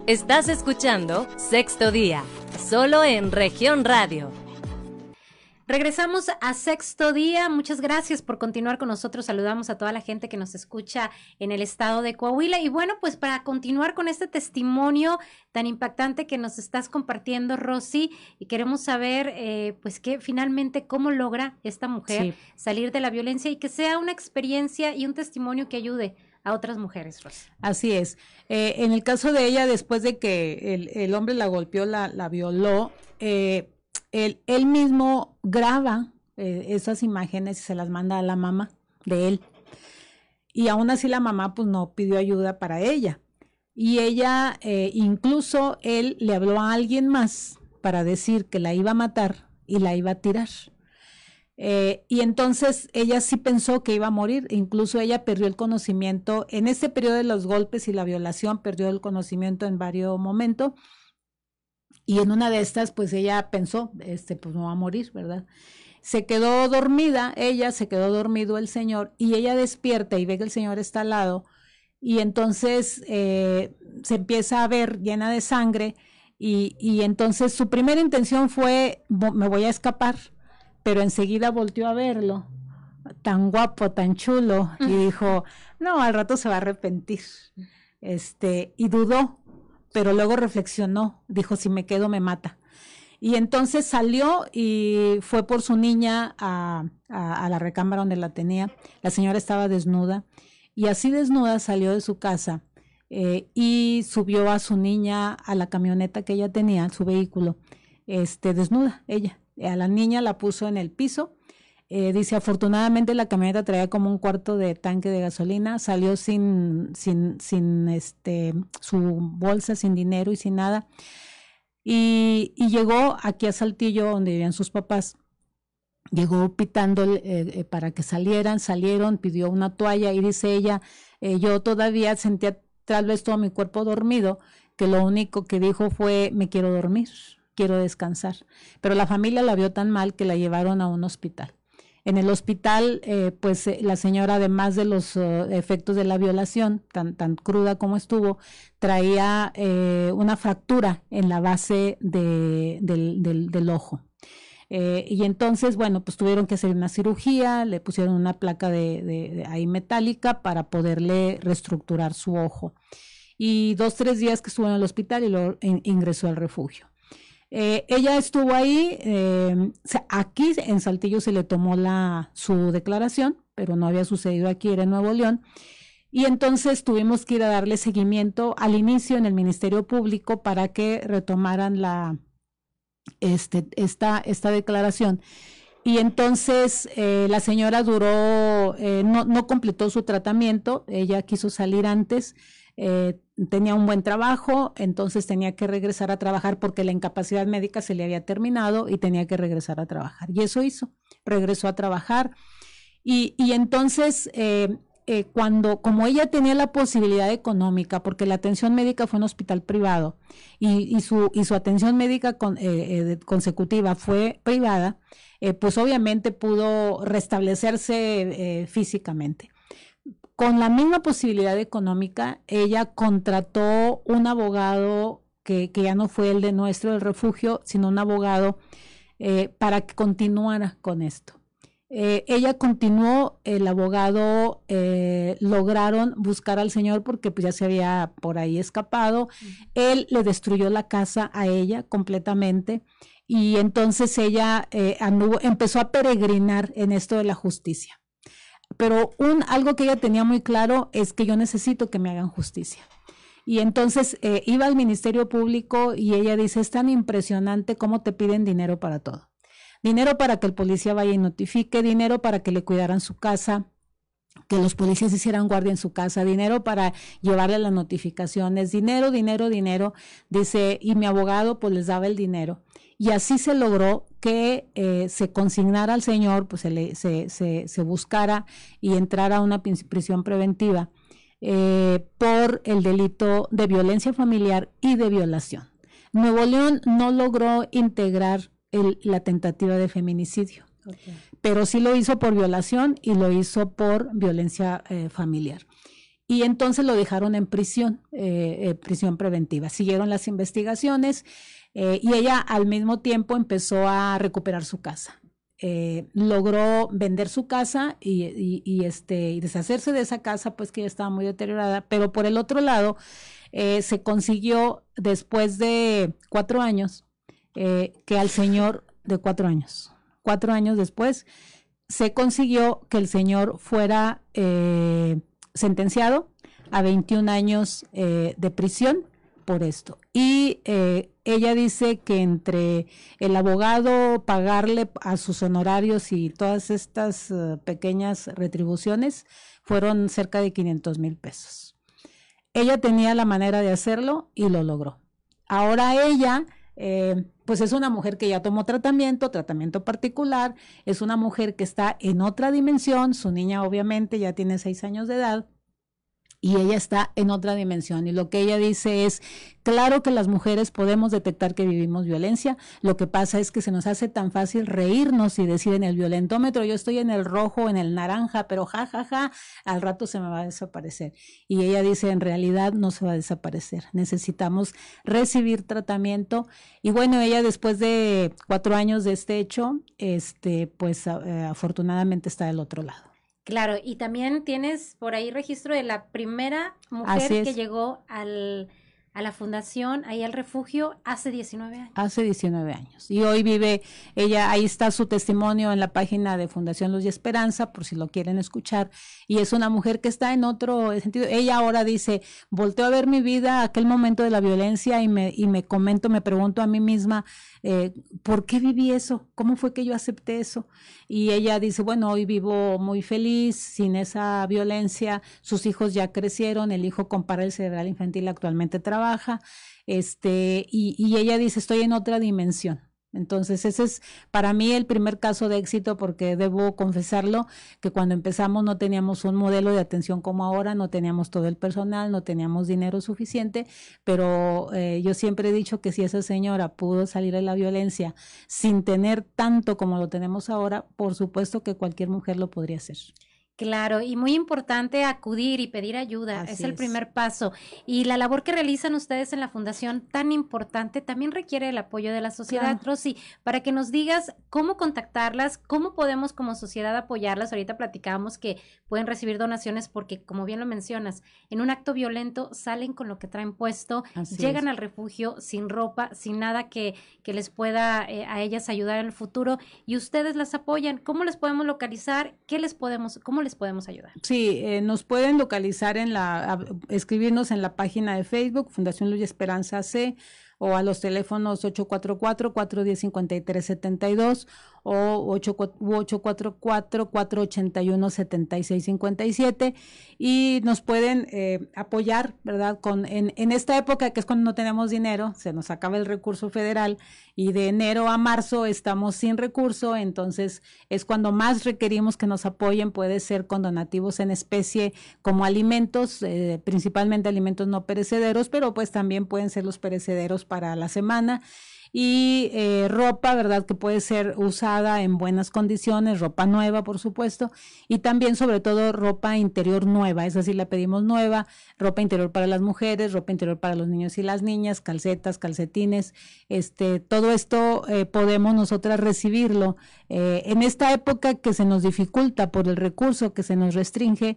Estás escuchando Sexto Día, solo en región radio. Regresamos a sexto día. Muchas gracias por continuar con nosotros. Saludamos a toda la gente que nos escucha en el estado de Coahuila. Y bueno, pues para continuar con este testimonio tan impactante que nos estás compartiendo, Rosy, y queremos saber, eh, pues, que finalmente cómo logra esta mujer salir de la violencia y que sea una experiencia y un testimonio que ayude a otras mujeres, Así es. Eh, en el caso de ella, después de que el, hombre la golpeó, la, violó, eh, él, mismo graba eh, esas imágenes y se las manda a la mamá de él. Y aún así la mamá pues no pidió ayuda para ella. Y ella, incluso él le habló a alguien más para decir que la iba a matar y la iba a tirar. Eh, y entonces ella sí pensó que iba a morir, incluso ella perdió el conocimiento, en ese periodo de los golpes y la violación, perdió el conocimiento en varios momentos. Y en una de estas, pues ella pensó, este, pues no va a morir, ¿verdad? Se quedó dormida, ella se quedó dormido el señor, y ella despierta y ve que el señor está al lado, y entonces eh, se empieza a ver llena de sangre, y, y entonces su primera intención fue, me voy a escapar, pero enseguida volteó a verlo, tan guapo, tan chulo, y dijo, no, al rato se va a arrepentir. Este, y dudó, pero luego reflexionó, dijo, si me quedo me mata. Y entonces salió y fue por su niña a, la recámara donde la tenía. La señora estaba desnuda y así desnuda salió de su casa eh, y subió a su niña a la camioneta que ella tenía, su vehículo, este, desnuda, ella. A la niña la puso en el piso. Eh, dice, afortunadamente la camioneta traía como un cuarto de tanque de gasolina, salió sin, sin, sin este, su bolsa, sin dinero y sin nada. Y, llegó aquí a Saltillo, donde vivían sus papás. Llegó pitando eh, eh, para que salieran, salieron, pidió una toalla y dice ella, yo todavía sentía tal vez todo mi cuerpo dormido, que lo único que dijo fue, me quiero dormir quiero descansar. Pero la familia la vio tan mal que la llevaron a un hospital. En el hospital, eh, pues eh, la señora, además de los uh, efectos de la violación, tan, tan cruda como estuvo, traía eh, una fractura en la base de, del, del, ojo. y entonces, bueno, pues tuvieron que hacer una cirugía, le pusieron una placa de, ahí metálica para poderle reestructurar su ojo. Y dos, tres días que estuvo en el hospital y luego ingresó al refugio. Eh, ella estuvo ahí, eh, aquí en Saltillo se le tomó la, su declaración, pero no había sucedido aquí, era en Nuevo León. Y entonces tuvimos que ir a darle seguimiento al inicio en el Ministerio Público para que retomaran la, este, esta, esta declaración. Y entonces eh, la señora duró, no, no completó su tratamiento, ella quiso salir antes, eh, tenía un buen trabajo, entonces tenía que regresar a trabajar porque la incapacidad médica se le había terminado y tenía que regresar a trabajar. Y eso hizo, regresó a trabajar. Y, y entonces, eh, eh, cuando, como ella tenía la posibilidad económica, porque la atención médica fue en un hospital privado y, y, su, y su atención médica con, eh, consecutiva fue privada, pues obviamente pudo restablecerse físicamente con la misma posibilidad económica, ella contrató un abogado que, que ya no fue el de nuestro del refugio, sino un abogado eh, para que continuara con esto. Eh, ella continuó, el abogado eh, lograron buscar al señor porque pues, ya se había por ahí escapado. Él le destruyó la casa a ella completamente y entonces ella eh, anduvo, empezó a peregrinar en esto de la justicia pero un, algo que ella tenía muy claro es que yo necesito que me hagan justicia. Y entonces eh, iba al Ministerio Público y ella dice, es tan impresionante cómo te piden dinero para todo. Dinero para que el policía vaya y notifique, dinero para que le cuidaran su casa, que los policías hicieran guardia en su casa, dinero para llevarle las notificaciones, dinero, dinero, dinero. Dice, y mi abogado pues les daba el dinero. Y así se logró que eh, se consignara al señor, pues se, le, se, se, se, buscara y entrara a una prisión preventiva eh, por el delito de violencia familiar y de violación. Nuevo León no logró integrar el, la tentativa de feminicidio, okay. pero sí lo hizo por violación y lo hizo por violencia eh, familiar y entonces lo dejaron en prisión, eh, eh, prisión preventiva. Siguieron las investigaciones eh, y ella al mismo tiempo empezó a recuperar su casa. Eh, logró vender su casa y, este, y deshacerse de esa casa, pues que ya estaba muy deteriorada, pero por el otro lado, eh, se consiguió después de cuatro años que al señor, de cuatro años, cuatro años después, se consiguió que el señor fuera sentenciado a 21 años de prisión por esto. Y ella dice que entre el abogado pagarle a sus honorarios y todas estas uh, pequeñas retribuciones fueron cerca de 500 mil pesos. Ella tenía la manera de hacerlo y lo logró. Ahora ella, eh, pues es una mujer que ya tomó tratamiento, tratamiento particular, es una mujer que está en otra dimensión, su niña obviamente ya tiene seis años de edad y ella está en otra dimensión. Y lo que ella dice es, claro que las mujeres podemos detectar que vivimos violencia, lo que pasa es que se nos hace tan fácil reírnos y decir en el violentómetro, yo estoy en el rojo, en el naranja, pero ja, ja, ja, al rato se me va a desaparecer. Y ella dice, en realidad no se va a desaparecer, necesitamos recibir tratamiento. Y bueno, ella después de cuatro años de este hecho, este, pues eh, afortunadamente está del otro lado. Claro, y también tienes por ahí registro de la primera mujer que llegó al, a la fundación, ahí al refugio, hace 19 años. Hace 19 años. Y hoy vive, ella, ahí está su testimonio en la página de Fundación Luz y Esperanza, por si lo quieren escuchar. Y es una mujer que está en otro sentido. Ella ahora dice, volteo a ver mi vida, aquel momento de la violencia, y me, y me comento, me pregunto a mí misma, eh, ¿por qué viví eso? ¿Cómo fue que yo acepté eso? Y ella dice, bueno, hoy vivo muy feliz, sin esa violencia, sus hijos ya crecieron, el hijo con parálisis cerebral infantil actualmente trabaja, este, y ella dice, estoy en otra dimensión Entonces, ese es para mí el primer caso de éxito porque debo confesarlo que cuando empezamos no teníamos un modelo de atención como ahora, no teníamos todo el personal, no teníamos dinero suficiente, pero eh, yo siempre he dicho que si esa señora pudo salir de la violencia sin tener tanto como lo tenemos ahora, por supuesto que cualquier mujer lo podría hacer. Claro, y muy importante acudir y pedir ayuda, es el primer paso. Y la labor que realizan ustedes en la fundación tan importante también requiere el apoyo de la sociedad. Rosy, para que nos digas cómo contactarlas, cómo podemos como sociedad apoyarlas. Ahorita platicábamos que pueden recibir donaciones porque, como bien lo mencionas, en un acto violento salen con lo que traen puesto, llegan al refugio sin ropa, sin nada que, que les pueda eh, a ellas ayudar en el futuro y ustedes las apoyan. ¿Cómo les podemos localizar? ¿Qué les podemos, cómo les podemos ayudar? Sí, eh, nos pueden localizar en la, escribirnos en la página de Facebook, Fundación Luz Esperanza C, o a los teléfonos 844-410-5372 o 844-481-7657 y nos pueden eh, apoyar, ¿verdad? Con, en, en esta época que es cuando no tenemos dinero, se nos acaba el recurso federal y de enero a marzo estamos sin recurso, entonces es cuando más requerimos que nos apoyen, puede ser con donativos en especie como alimentos, eh, principalmente alimentos no perecederos, pero pues también pueden ser los perecederos para la semana y eh, ropa, ¿verdad? Que puede ser usada en buenas condiciones, ropa nueva, por supuesto, y también sobre todo ropa interior nueva, es decir, la pedimos nueva, ropa interior para las mujeres, ropa interior para los niños y las niñas, calcetas, calcetines, este, todo esto eh, podemos nosotras recibirlo. Eh, en esta época que se nos dificulta por el recurso que se nos restringe,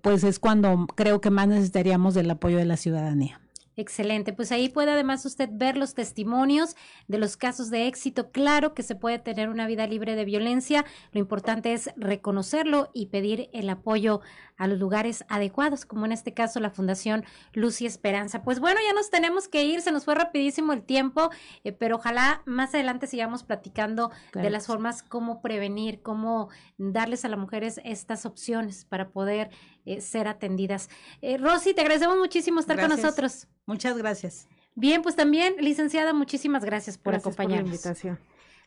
pues es cuando creo que más necesitaríamos del apoyo de la ciudadanía. Excelente, pues ahí puede además usted ver los testimonios de los casos de éxito. Claro que se puede tener una vida libre de violencia, lo importante es reconocerlo y pedir el apoyo a los lugares adecuados, como en este caso la Fundación Luz y Esperanza. Pues bueno, ya nos tenemos que ir, se nos fue rapidísimo el tiempo, eh, pero ojalá más adelante sigamos platicando de las formas cómo prevenir, cómo darles a las mujeres estas opciones para poder eh, ser atendidas. Eh, Rosy, te agradecemos muchísimo estar con nosotros. Muchas gracias. Bien, pues también, licenciada, muchísimas gracias por acompañarnos. Por la invitación.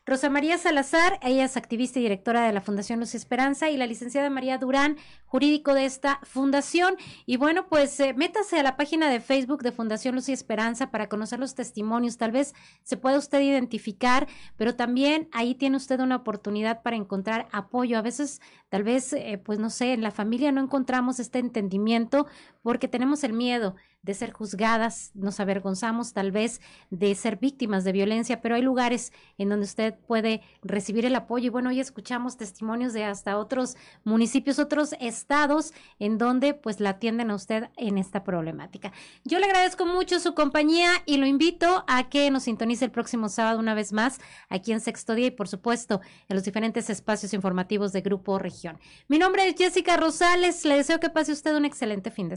Rosa María Salazar, ella es activista y directora de la Fundación Luz Esperanza, y la licenciada María Durán, jurídico de esta fundación. Y bueno, pues eh, métase a la página de Facebook de Fundación Luz y Esperanza para conocer los testimonios. Tal vez se pueda usted identificar, pero también ahí tiene usted una oportunidad para encontrar apoyo. A veces, tal vez, eh, pues no sé, en la familia no encontramos este entendimiento porque tenemos el miedo de ser juzgadas, nos avergonzamos tal vez de ser víctimas de violencia, pero hay lugares en donde usted puede recibir el apoyo. Y bueno, hoy escuchamos testimonios de hasta otros municipios, otros estados en donde pues la atienden a usted en esta problemática. Yo le agradezco mucho su compañía y lo invito a que nos sintonice el próximo sábado una vez más aquí en Sexto Día y por supuesto en los diferentes espacios informativos de Grupo Región. Mi nombre es Jessica Rosales, le deseo que pase usted un excelente fin de